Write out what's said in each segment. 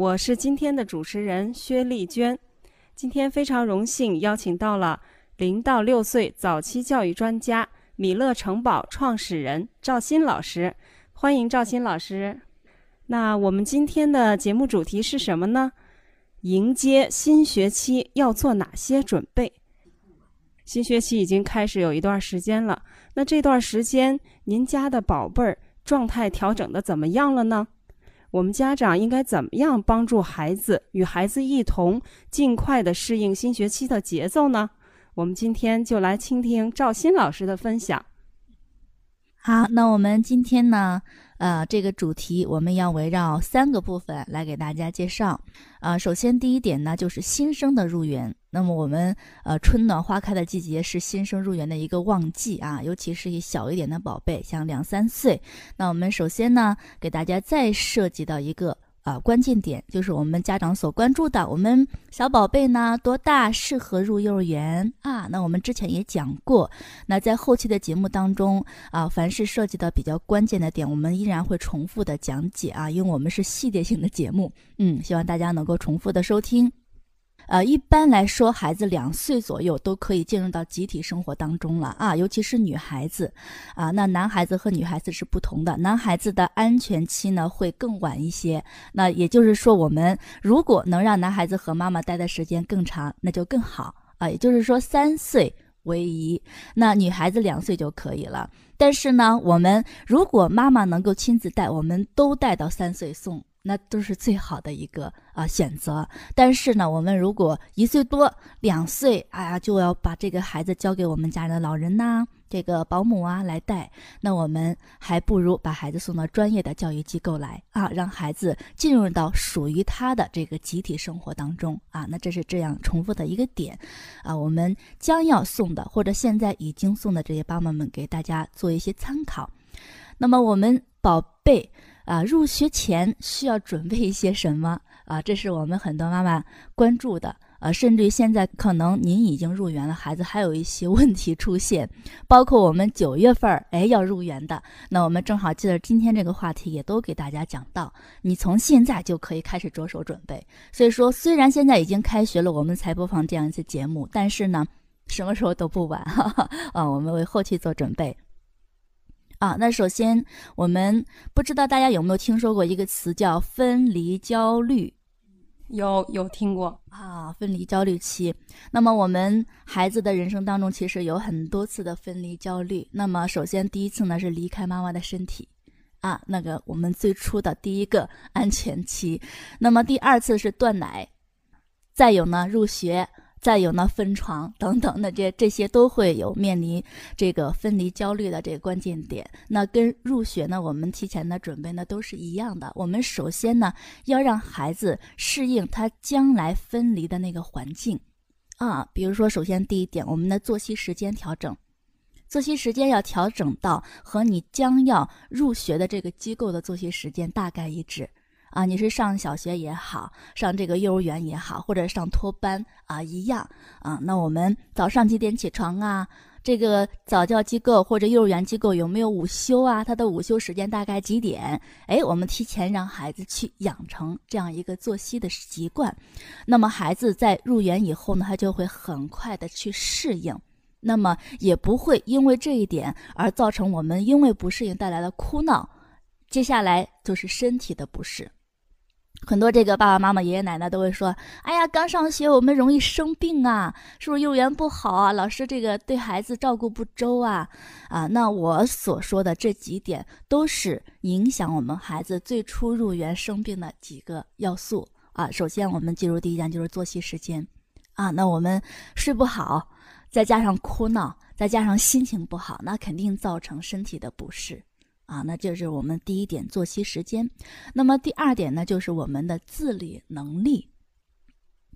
我是今天的主持人薛丽娟，今天非常荣幸邀请到了零到六岁早期教育专家、米乐城堡创始人赵鑫老师，欢迎赵鑫老师。那我们今天的节目主题是什么呢？迎接新学期要做哪些准备？新学期已经开始有一段时间了，那这段时间您家的宝贝儿状态调整的怎么样了呢？我们家长应该怎么样帮助孩子与孩子一同尽快的适应新学期的节奏呢？我们今天就来倾听赵鑫老师的分享。好，那我们今天呢，呃，这个主题我们要围绕三个部分来给大家介绍。呃，首先第一点呢，就是新生的入园。那么我们呃，春暖花开的季节是新生入园的一个旺季啊，尤其是一小一点的宝贝，像两三岁。那我们首先呢，给大家再涉及到一个。啊，关键点就是我们家长所关注的，我们小宝贝呢多大适合入幼儿园啊？那我们之前也讲过，那在后期的节目当中啊，凡是涉及到比较关键的点，我们依然会重复的讲解啊，因为我们是系列性的节目，嗯，希望大家能够重复的收听。呃，一般来说，孩子两岁左右都可以进入到集体生活当中了啊，尤其是女孩子，啊，那男孩子和女孩子是不同的，男孩子的安全期呢会更晚一些。那也就是说，我们如果能让男孩子和妈妈待的时间更长，那就更好啊。也就是说，三岁为宜，那女孩子两岁就可以了。但是呢，我们如果妈妈能够亲自带，我们都带到三岁送。那都是最好的一个啊选择，但是呢，我们如果一岁多、两岁，哎呀，就要把这个孩子交给我们家的老人呐，这个保姆啊来带，那我们还不如把孩子送到专业的教育机构来啊，让孩子进入到属于他的这个集体生活当中啊。那这是这样重复的一个点啊，我们将要送的或者现在已经送的这些爸妈们，给大家做一些参考。那么我们宝贝。啊，入学前需要准备一些什么啊？这是我们很多妈妈关注的啊，甚至于现在可能您已经入园了，孩子还有一些问题出现，包括我们九月份儿哎要入园的，那我们正好借着今天这个话题，也都给大家讲到，你从现在就可以开始着手准备。所以说，虽然现在已经开学了，我们才播放这样一次节目，但是呢，什么时候都不晚哈哈啊，我们为后期做准备。啊，那首先我们不知道大家有没有听说过一个词叫分离焦虑，有有听过啊？分离焦虑期。那么我们孩子的人生当中其实有很多次的分离焦虑。那么首先第一次呢是离开妈妈的身体，啊，那个我们最初的第一个安全期。那么第二次是断奶，再有呢入学。再有呢，分床等等的这这些都会有面临这个分离焦虑的这个关键点。那跟入学呢，我们提前的准备呢都是一样的。我们首先呢要让孩子适应他将来分离的那个环境，啊，比如说首先第一点，我们的作息时间调整，作息时间要调整到和你将要入学的这个机构的作息时间大概一致。啊，你是上小学也好，上这个幼儿园也好，或者上托班啊，一样啊。那我们早上几点起床啊？这个早教机构或者幼儿园机构有没有午休啊？他的午休时间大概几点？哎，我们提前让孩子去养成这样一个作息的习惯，那么孩子在入园以后呢，他就会很快的去适应，那么也不会因为这一点而造成我们因为不适应带来的哭闹，接下来就是身体的不适。很多这个爸爸妈妈、爷爷奶奶都会说：“哎呀，刚上学我们容易生病啊，是不是幼儿园不好啊？老师这个对孩子照顾不周啊？啊，那我所说的这几点都是影响我们孩子最初入园生病的几个要素啊。首先，我们进入第一点就是作息时间啊。那我们睡不好，再加上哭闹，再加上心情不好，那肯定造成身体的不适。”啊，那就是我们第一点作息时间。那么第二点呢，就是我们的自理能力。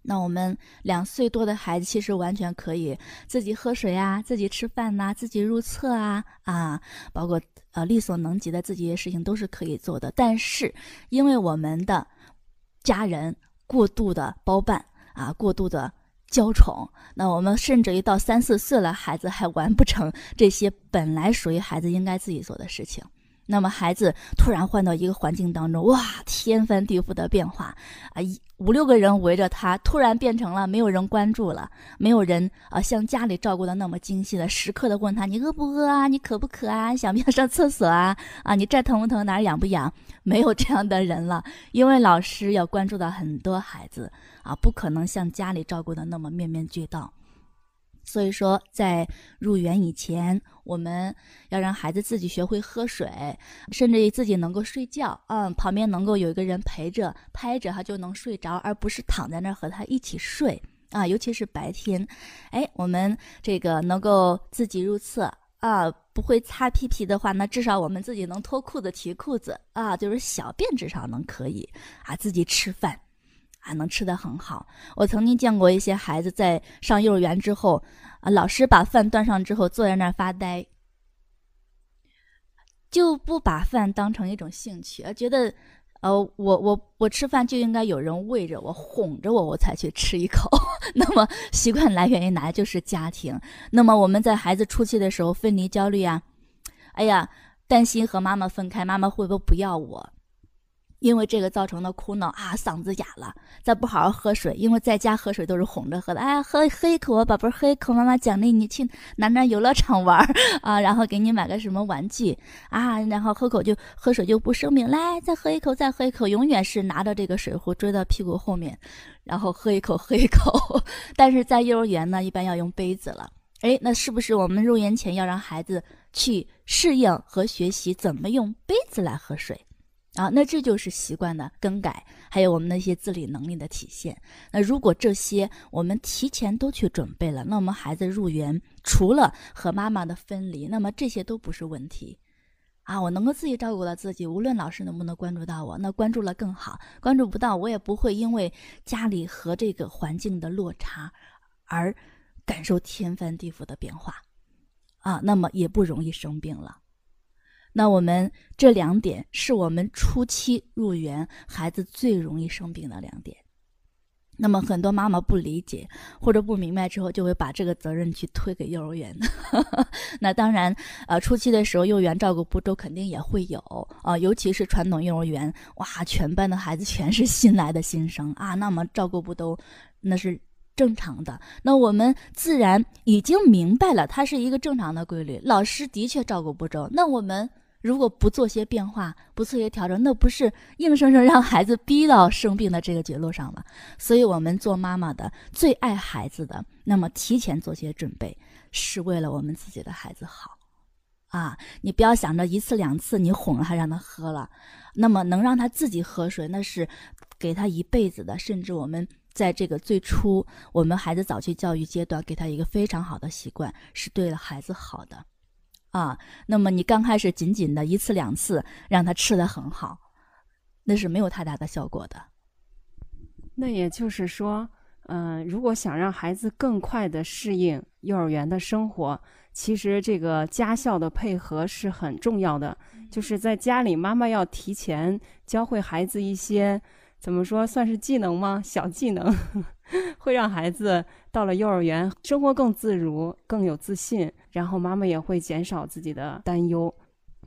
那我们两岁多的孩子其实完全可以自己喝水啊，自己吃饭呐，自己入厕啊啊，包括呃力所能及的自己的事情都是可以做的。但是因为我们的家人过度的包办啊，过度的娇宠，那我们甚至于到三四岁了，孩子还完不成这些本来属于孩子应该自己做的事情。那么孩子突然换到一个环境当中，哇，天翻地覆的变化啊！一五六个人围着他，突然变成了没有人关注了，没有人啊，像家里照顾的那么精细的，时刻的问他你饿不饿啊，你渴不渴啊，想不想上厕所啊？啊，你这疼不疼，哪儿痒不痒？没有这样的人了，因为老师要关注到很多孩子啊，不可能像家里照顾的那么面面俱到。所以说，在入园以前，我们要让孩子自己学会喝水，甚至于自己能够睡觉。嗯，旁边能够有一个人陪着，拍着他就能睡着，而不是躺在那儿和他一起睡啊。尤其是白天，哎，我们这个能够自己入厕啊，不会擦屁屁的话，那至少我们自己能脱裤子、提裤子啊，就是小便至少能可以啊，自己吃饭。还能吃得很好。我曾经见过一些孩子在上幼儿园之后，啊，老师把饭端上之后，坐在那儿发呆，就不把饭当成一种兴趣，而觉得，呃，我我我吃饭就应该有人喂着我，哄着我，我才去吃一口。那么习惯来源于哪？就是家庭。那么我们在孩子初期的时候，分离焦虑啊，哎呀，担心和妈妈分开，妈妈会不会不要我？因为这个造成的哭闹啊，嗓子哑了，再不好好喝水，因为在家喝水都是哄着喝的。哎，喝喝一口啊，宝贝儿，喝一口，妈妈奖励你去哪哪游乐场玩啊，然后给你买个什么玩具啊，然后喝口就喝水就不生病，来再喝一口，再喝一口，永远是拿着这个水壶追到屁股后面，然后喝一口喝一口。但是在幼儿园呢，一般要用杯子了。哎，那是不是我们入园前要让孩子去适应和学习怎么用杯子来喝水？啊，那这就是习惯的更改，还有我们那些自理能力的体现。那如果这些我们提前都去准备了，那我们孩子入园，除了和妈妈的分离，那么这些都不是问题。啊，我能够自己照顾到自己，无论老师能不能关注到我，那关注了更好，关注不到我也不会因为家里和这个环境的落差而感受天翻地覆的变化。啊，那么也不容易生病了。那我们这两点是我们初期入园孩子最容易生病的两点。那么很多妈妈不理解或者不明白之后，就会把这个责任去推给幼儿园。那当然，呃，初期的时候幼儿园照顾不周肯定也会有啊，尤其是传统幼儿园，哇，全班的孩子全是新来的新生啊，那么照顾不周那是正常的。那我们自然已经明白了，它是一个正常的规律。老师的确照顾不周，那我们。如果不做些变化，不做些调整，那不是硬生生让孩子逼到生病的这个绝路上吗？所以，我们做妈妈的最爱孩子的，那么提前做些准备，是为了我们自己的孩子好，啊，你不要想着一次两次你哄了他让他喝了，那么能让他自己喝水，那是给他一辈子的。甚至我们在这个最初，我们孩子早期教育阶段，给他一个非常好的习惯，是对了孩子好的。啊，那么你刚开始仅仅的一次两次让他吃的很好，那是没有太大的效果的。那也就是说，嗯，如果想让孩子更快的适应幼儿园的生活，其实这个家校的配合是很重要的。就是在家里，妈妈要提前教会孩子一些。怎么说算是技能吗？小技能 会让孩子到了幼儿园生活更自如、更有自信，然后妈妈也会减少自己的担忧。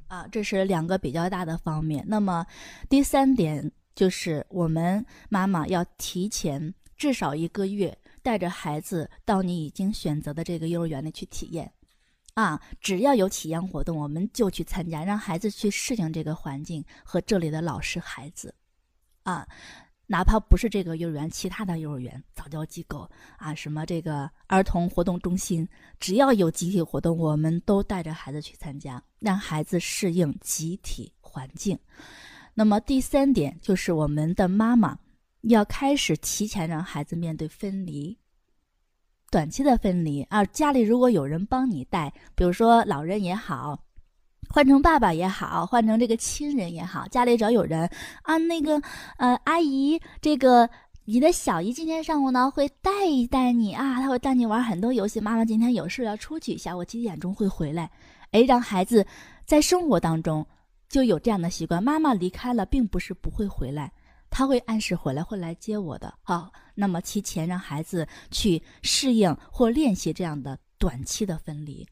啊，这是两个比较大的方面。那么第三点就是我们妈妈要提前至少一个月带着孩子到你已经选择的这个幼儿园里去体验。啊，只要有体验活动，我们就去参加，让孩子去适应这个环境和这里的老师、孩子。啊，哪怕不是这个幼儿园，其他的幼儿园、早教机构啊，什么这个儿童活动中心，只要有集体活动，我们都带着孩子去参加，让孩子适应集体环境。那么第三点就是，我们的妈妈要开始提前让孩子面对分离，短期的分离啊，家里如果有人帮你带，比如说老人也好。换成爸爸也好，换成这个亲人也好，家里只要有人啊，那个呃阿姨，这个你的小姨今天上午呢会带一带你啊，她会带你玩很多游戏。妈妈今天有事要出去一下，我几点钟会回来？哎，让孩子在生活当中就有这样的习惯。妈妈离开了，并不是不会回来，他会按时回来，会来接我的。好，那么提前让孩子去适应或练习这样的短期的分离，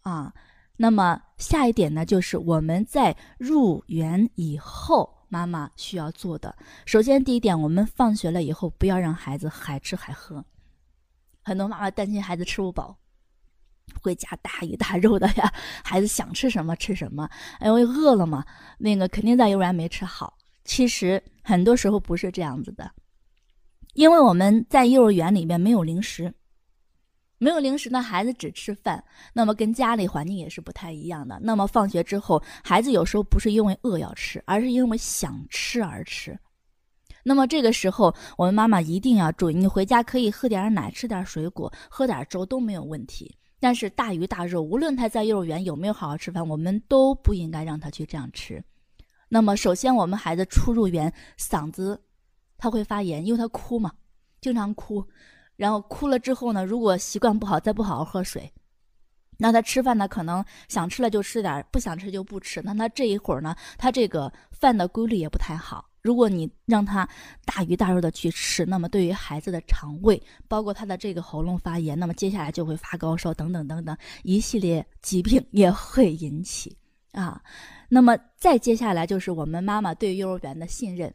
啊。那么下一点呢，就是我们在入园以后，妈妈需要做的。首先，第一点，我们放学了以后，不要让孩子还吃还喝。很多妈妈担心孩子吃不饱，会夹大鱼大肉的呀。孩子想吃什么吃什么，哎，我饿了嘛，那个肯定在幼儿园没吃好。其实很多时候不是这样子的，因为我们在幼儿园里面没有零食。没有零食呢，孩子只吃饭，那么跟家里环境也是不太一样的。那么放学之后，孩子有时候不是因为饿要吃，而是因为想吃而吃。那么这个时候，我们妈妈一定要注意，你回家可以喝点奶，吃点水果，喝点粥都没有问题。但是大鱼大肉，无论他在幼儿园有没有好好吃饭，我们都不应该让他去这样吃。那么首先，我们孩子初入园，嗓子他会发炎，因为他哭嘛，经常哭。然后哭了之后呢，如果习惯不好，再不好好喝水，那他吃饭呢，可能想吃了就吃点，不想吃就不吃。那他这一会儿呢，他这个饭的规律也不太好。如果你让他大鱼大肉的去吃，那么对于孩子的肠胃，包括他的这个喉咙发炎，那么接下来就会发高烧等等等等一系列疾病也会引起啊。那么再接下来就是我们妈妈对幼儿园的信任。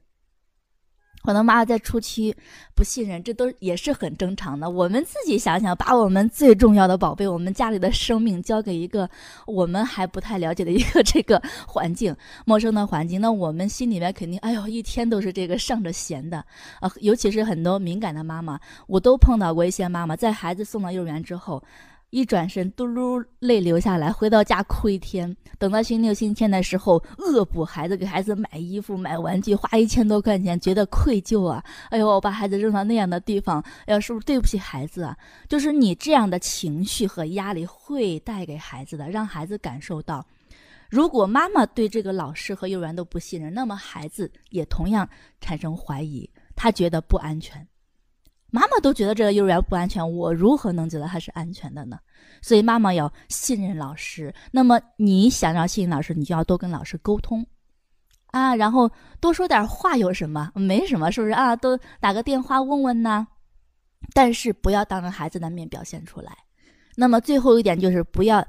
可能妈妈在初期不信任，这都也是很正常的。我们自己想想，把我们最重要的宝贝，我们家里的生命，交给一个我们还不太了解的一个 这个环境，陌生的环境，那我们心里面肯定，哎呦，一天都是这个上着弦的啊。尤其是很多敏感的妈妈，我都碰到过一些妈妈，在孩子送到幼儿园之后。一转身，嘟噜泪流下来，回到家哭一天。等到星期六、星期天的时候，恶补孩子，给孩子买衣服、买玩具，花一千多块钱，觉得愧疚啊！哎呦，我把孩子扔到那样的地方，哎，是不是对不起孩子啊？就是你这样的情绪和压力会带给孩子的，让孩子感受到，如果妈妈对这个老师和幼儿园都不信任，那么孩子也同样产生怀疑，他觉得不安全。妈妈都觉得这个幼儿园不安全，我如何能觉得它是安全的呢？所以妈妈要信任老师。那么你想要信任老师，你就要多跟老师沟通，啊，然后多说点话有什么？没什么，是不是啊？都打个电话问问呢。但是不要当着孩子的面表现出来。那么最后一点就是不要。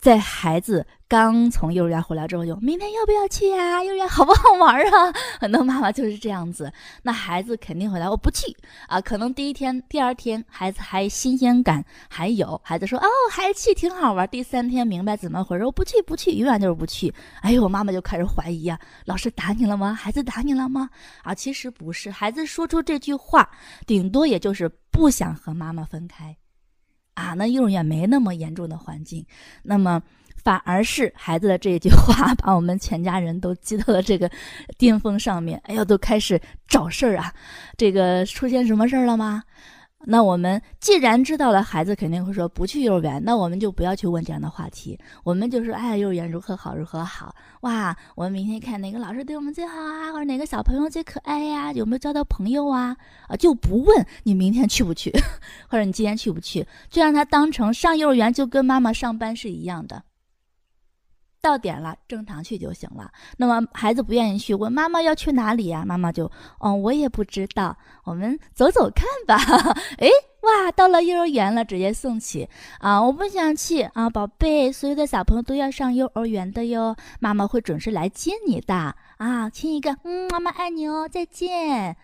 在孩子刚从幼儿园回来之后，就明天要不要去呀？幼儿园好不好玩啊？很多妈妈就是这样子。那孩子肯定回来，我不去啊。可能第一天、第二天孩子还新鲜感还有，孩子说哦还去挺好玩。第三天明白怎么回事，我不去不去，永远就是不去。哎呦，我妈妈就开始怀疑啊，老师打你了吗？孩子打你了吗？啊，其实不是，孩子说出这句话，顶多也就是不想和妈妈分开。啊，那幼儿园没那么严重的环境，那么反而是孩子的这一句话，把我们全家人都激到了这个巅峰上面。哎呀，都开始找事儿啊，这个出现什么事儿了吗？那我们既然知道了，孩子肯定会说不去幼儿园，那我们就不要去问这样的话题。我们就说，哎，幼儿园如何好，如何好？哇，我们明天看哪个老师对我们最好啊，或者哪个小朋友最可爱呀？有没有交到朋友啊？啊，就不问你明天去不去，或者你今天去不去，就让他当成上幼儿园就跟妈妈上班是一样的。到点了，正常去就行了。那么孩子不愿意去，问妈妈要去哪里呀？妈妈就，哦，我也不知道，我们走走看吧。哎，哇，到了幼儿园了，直接送去啊！我不想去啊，宝贝，所有的小朋友都要上幼儿园的哟，妈妈会准时来接你的啊。亲一个，嗯，妈妈爱你哦，再见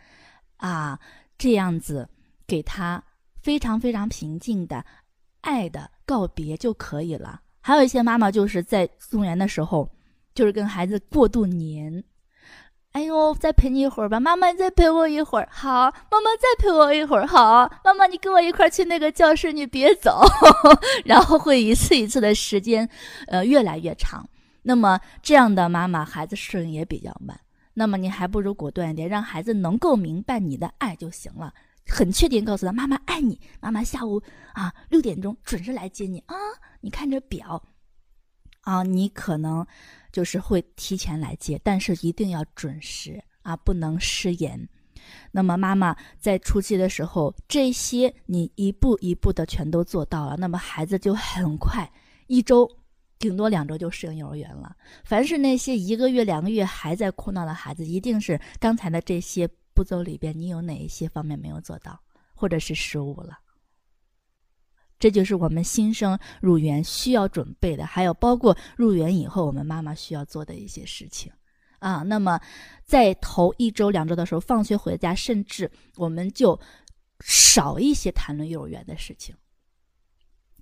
啊！这样子给他非常非常平静的爱的告别就可以了。还有一些妈妈就是在送园的时候，就是跟孩子过度黏。哎呦，再陪你一会儿吧，妈妈，你再陪我一会儿。好，妈妈再陪我一会儿。好，妈妈，你跟我一块去那个教室，你别走。然后会一次一次的时间，呃，越来越长。那么这样的妈妈，孩子适应也比较慢。那么你还不如果断一点，让孩子能够明白你的爱就行了。很确定告诉他，妈妈爱你，妈妈下午啊六点钟准时来接你啊。你看着表，啊，你可能就是会提前来接，但是一定要准时啊，不能失言。那么妈妈在初期的时候，这些你一步一步的全都做到了，那么孩子就很快一周，顶多两周就适应幼儿园了。凡是那些一个月、两个月还在哭闹的孩子，一定是刚才的这些步骤里边，你有哪一些方面没有做到，或者是失误了。这就是我们新生入园需要准备的，还有包括入园以后我们妈妈需要做的一些事情。啊，那么在头一周、两周的时候，放学回家，甚至我们就少一些谈论幼儿园的事情，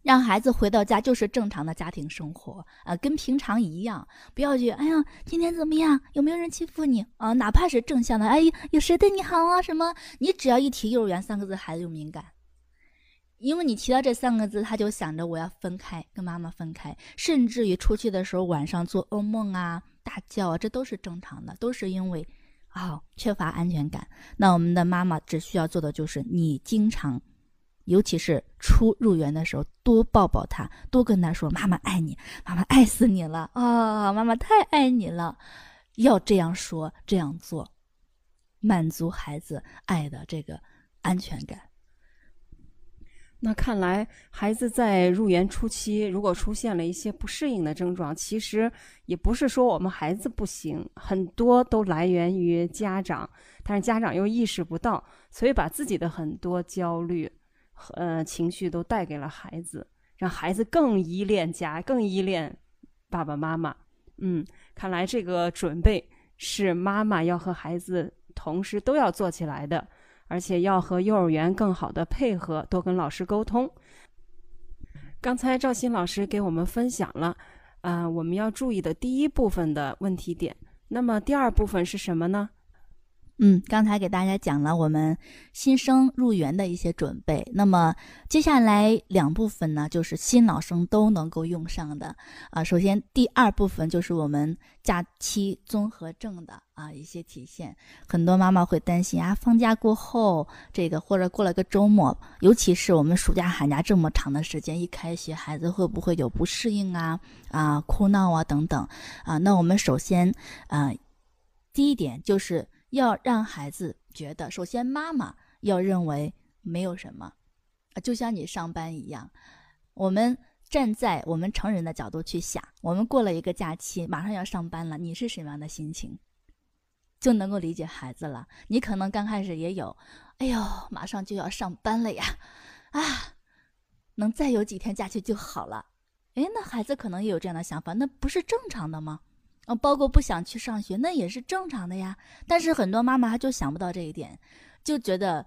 让孩子回到家就是正常的家庭生活啊，跟平常一样，不要去哎呀，今天怎么样？有没有人欺负你啊？哪怕是正向的，哎，有谁对你好啊？什么？你只要一提幼儿园三个字，孩子就敏感，因为你提到这三个字，他就想着我要分开，跟妈妈分开，甚至于出去的时候晚上做噩梦啊。大叫啊，这都是正常的，都是因为啊缺乏安全感。那我们的妈妈只需要做的就是，你经常，尤其是初入园的时候，多抱抱他，多跟他说：“妈妈爱你，妈妈爱死你了啊，妈妈太爱你了。”要这样说，这样做，满足孩子爱的这个安全感。那看来，孩子在入园初期，如果出现了一些不适应的症状，其实也不是说我们孩子不行，很多都来源于家长，但是家长又意识不到，所以把自己的很多焦虑呃情绪都带给了孩子，让孩子更依恋家，更依恋爸爸妈妈。嗯，看来这个准备是妈妈要和孩子同时都要做起来的。而且要和幼儿园更好的配合，多跟老师沟通。刚才赵鑫老师给我们分享了，啊，我们要注意的第一部分的问题点。那么第二部分是什么呢？嗯，刚才给大家讲了我们新生入园的一些准备，那么接下来两部分呢，就是新老生都能够用上的啊。首先，第二部分就是我们假期综合症的啊一些体现。很多妈妈会担心啊，放假过后这个或者过了个周末，尤其是我们暑假寒假这么长的时间，一开学孩子会不会有不适应啊啊哭闹啊等等啊？那我们首先啊，第一点就是。要让孩子觉得，首先妈妈要认为没有什么，就像你上班一样。我们站在我们成人的角度去想，我们过了一个假期，马上要上班了，你是什么样的心情？就能够理解孩子了。你可能刚开始也有，哎呦，马上就要上班了呀，啊，能再有几天假期就好了。哎，那孩子可能也有这样的想法，那不是正常的吗？啊，包括不想去上学，那也是正常的呀。但是很多妈妈她就想不到这一点，就觉得，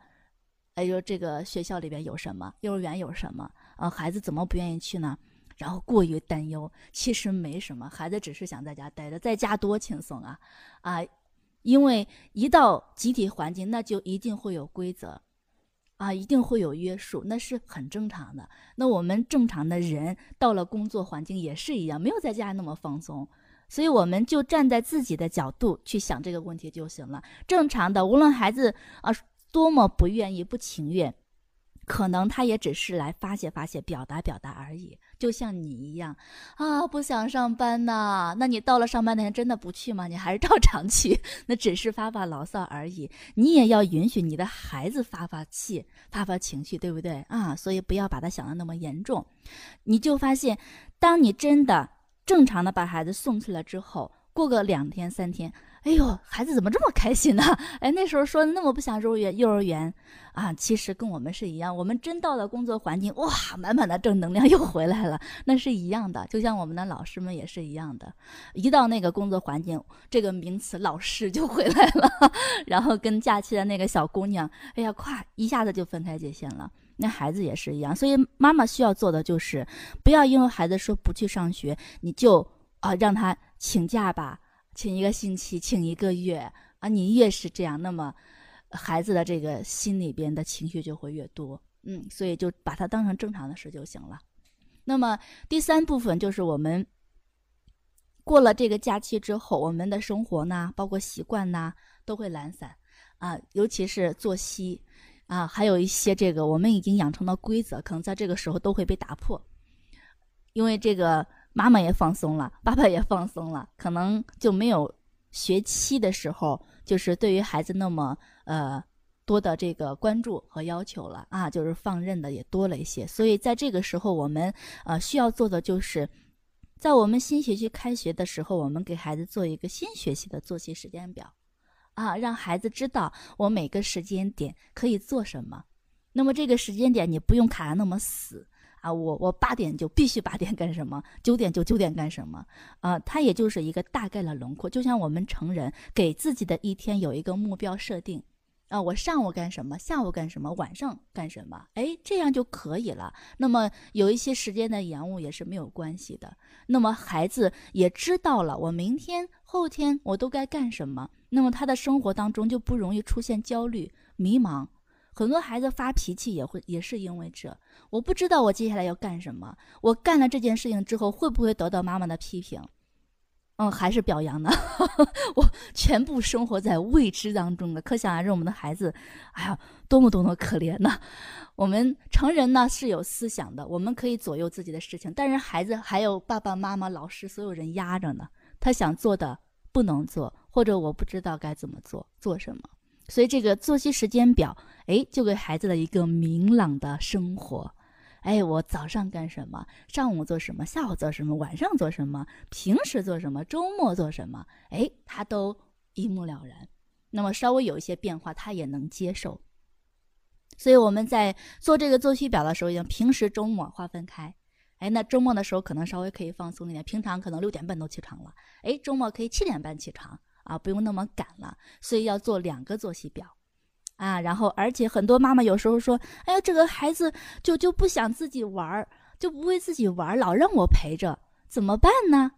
哎呦，这个学校里边有什么，幼儿园有什么，啊，孩子怎么不愿意去呢？然后过于担忧。其实没什么，孩子只是想在家待着，在家多轻松啊！啊，因为一到集体环境，那就一定会有规则，啊，一定会有约束，那是很正常的。那我们正常的人到了工作环境也是一样，没有在家那么放松。所以我们就站在自己的角度去想这个问题就行了。正常的，无论孩子啊多么不愿意、不情愿，可能他也只是来发泄发泄、表达表达而已。就像你一样，啊，不想上班呐，那你到了上班那天真的不去吗？你还是照常去，那只是发发牢骚而已。你也要允许你的孩子发发气、发发情绪，对不对啊？所以不要把他想的那么严重。你就发现，当你真的。正常的把孩子送去了之后，过个两天三天，哎呦，孩子怎么这么开心呢？哎，那时候说那么不想入园幼儿园啊，其实跟我们是一样。我们真到了工作环境，哇，满满的正能量又回来了，那是一样的。就像我们的老师们也是一样的，一到那个工作环境，这个名词老师就回来了，然后跟假期的那个小姑娘，哎呀，咵一下子就分开界限了。那孩子也是一样，所以妈妈需要做的就是，不要因为孩子说不去上学，你就啊让他请假吧，请一个星期，请一个月啊，你越是这样，那么孩子的这个心里边的情绪就会越多，嗯，所以就把它当成正常的事就行了。那么第三部分就是我们过了这个假期之后，我们的生活呢，包括习惯呢，都会懒散啊，尤其是作息。啊，还有一些这个我们已经养成的规则，可能在这个时候都会被打破，因为这个妈妈也放松了，爸爸也放松了，可能就没有学期的时候，就是对于孩子那么呃多的这个关注和要求了啊，就是放任的也多了一些。所以在这个时候，我们呃需要做的就是，在我们新学期开学的时候，我们给孩子做一个新学期的作息时间表，啊，让孩子知道我每个时间点可以做什么。那么这个时间点你不用卡的那么死啊，我我八点就必须八点干什么，九点就九点干什么啊？它也就是一个大概的轮廓，就像我们成人给自己的一天有一个目标设定。啊，我上午干什么？下午干什么？晚上干什么？哎，这样就可以了。那么有一些时间的延误也是没有关系的。那么孩子也知道了，我明天、后天我都该干什么。那么他的生活当中就不容易出现焦虑、迷茫。很多孩子发脾气也会也是因为这，我不知道我接下来要干什么。我干了这件事情之后，会不会得到妈妈的批评？嗯，还是表扬呢。我全部生活在未知当中的，可想而知我们的孩子，哎呀，多么多么可怜呐！我们成人呢是有思想的，我们可以左右自己的事情，但是孩子还有爸爸妈妈、老师所有人压着呢。他想做的不能做，或者我不知道该怎么做，做什么。所以这个作息时间表，哎，就给孩子了一个明朗的生活。哎，我早上干什么？上午做什么？下午做什么？晚上做什么？平时做什么？周末做什么？哎，他都一目了然。那么稍微有一些变化，他也能接受。所以我们在做这个作息表的时候，要平时、周末划分开。哎，那周末的时候可能稍微可以放松一点，平常可能六点半都起床了。哎，周末可以七点半起床啊，不用那么赶了。所以要做两个作息表。啊，然后而且很多妈妈有时候说：“哎呀，这个孩子就就不想自己玩儿，就不会自己玩儿，老让我陪着，怎么办呢？”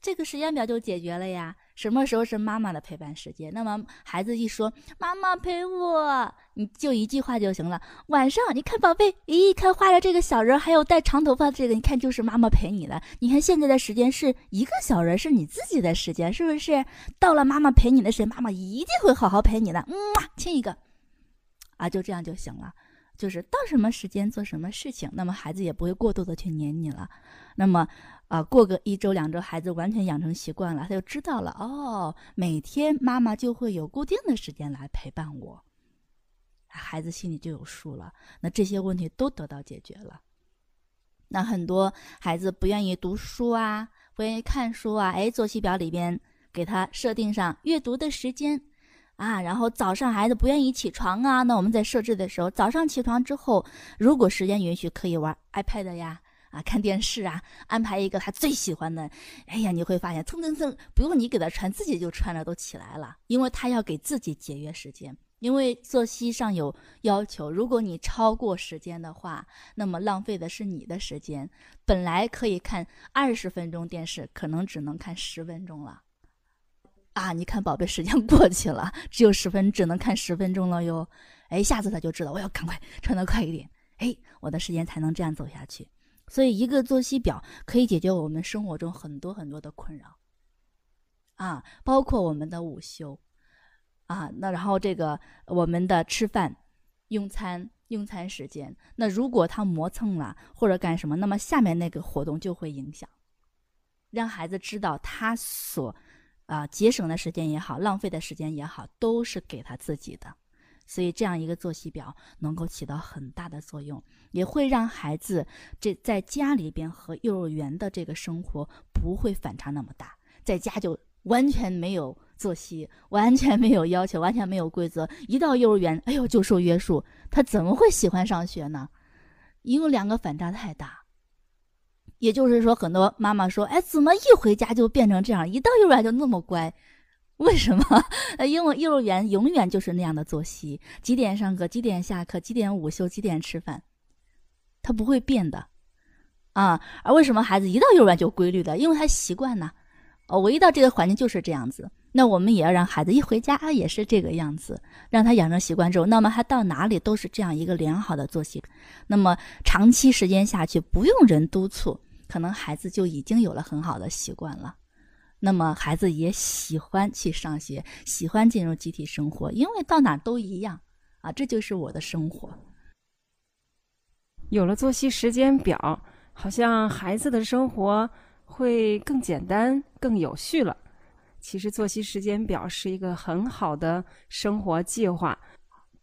这个时间表就解决了呀。什么时候是妈妈的陪伴时间？那么孩子一说“妈妈陪我”，你就一句话就行了。晚上你看，宝贝，咦，看画的这个小人，还有带长头发的这个，你看就是妈妈陪你的。你看现在的时间是一个小人，是你自己的时间，是不是？到了妈妈陪你的时间，妈妈一定会好好陪你的。嗯，亲一个，啊，就这样就行了。就是到什么时间做什么事情，那么孩子也不会过度的去黏你了。那么，啊，过个一周两周，孩子完全养成习惯了，他就知道了哦，每天妈妈就会有固定的时间来陪伴我，孩子心里就有数了。那这些问题都得到解决了。那很多孩子不愿意读书啊，不愿意看书啊，哎，作息表里边给他设定上阅读的时间。啊，然后早上孩子不愿意起床啊，那我们在设置的时候，早上起床之后，如果时间允许，可以玩 iPad 呀，啊，看电视啊，安排一个他最喜欢的，哎呀，你会发现蹭蹭蹭，不用你给他穿，自己就穿着都起来了，因为他要给自己节约时间，因为作息上有要求，如果你超过时间的话，那么浪费的是你的时间，本来可以看二十分钟电视，可能只能看十分钟了。啊！你看，宝贝，时间过去了，只有十分，只能看十分钟了哟。哎，下次他就知道我要赶快穿得快一点，哎，我的时间才能这样走下去。所以，一个作息表可以解决我们生活中很多很多的困扰。啊，包括我们的午休。啊，那然后这个我们的吃饭、用餐、用餐时间，那如果他磨蹭了或者干什么，那么下面那个活动就会影响，让孩子知道他所。啊，节省的时间也好，浪费的时间也好，都是给他自己的，所以这样一个作息表能够起到很大的作用，也会让孩子这在家里边和幼儿园的这个生活不会反差那么大，在家就完全没有作息，完全没有要求，完全没有规则，一到幼儿园，哎呦就受约束，他怎么会喜欢上学呢？因为两个反差太大。也就是说，很多妈妈说：“哎，怎么一回家就变成这样？一到幼儿园就那么乖，为什么？因为幼儿园永远就是那样的作息：几点上课，几点下课，几点午休，几点吃饭，他不会变的啊。而为什么孩子一到幼儿园就规律的？因为他习惯呢。我一到这个环境就是这样子。那我们也要让孩子一回家，也是这个样子，让他养成习惯之后，那么他到哪里都是这样一个良好的作息。那么长期时间下去，不用人督促。”可能孩子就已经有了很好的习惯了，那么孩子也喜欢去上学，喜欢进入集体生活，因为到哪都一样啊，这就是我的生活。有了作息时间表，好像孩子的生活会更简单、更有序了。其实，作息时间表是一个很好的生活计划。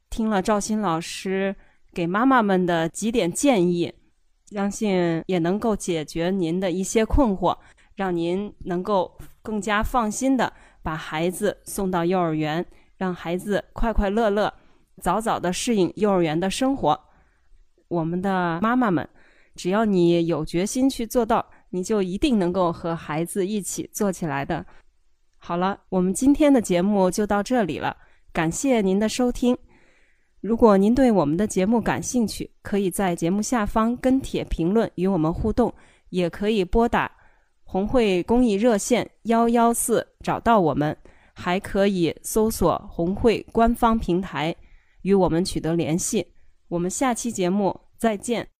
听了赵鑫老师给妈妈们的几点建议，相信也能够解决您的一些困惑，让您能够更加放心的把孩子送到幼儿园，让孩子快快乐乐，早早的适应幼儿园的生活。我们的妈妈们，只要你有决心去做到，你就一定能够和孩子一起做起来的。好了，我们今天的节目就到这里了，感谢您的收听。如果您对我们的节目感兴趣，可以在节目下方跟帖评论与我们互动，也可以拨打红会公益热线幺幺四找到我们，还可以搜索红会官方平台与我们取得联系。我们下期节目再见。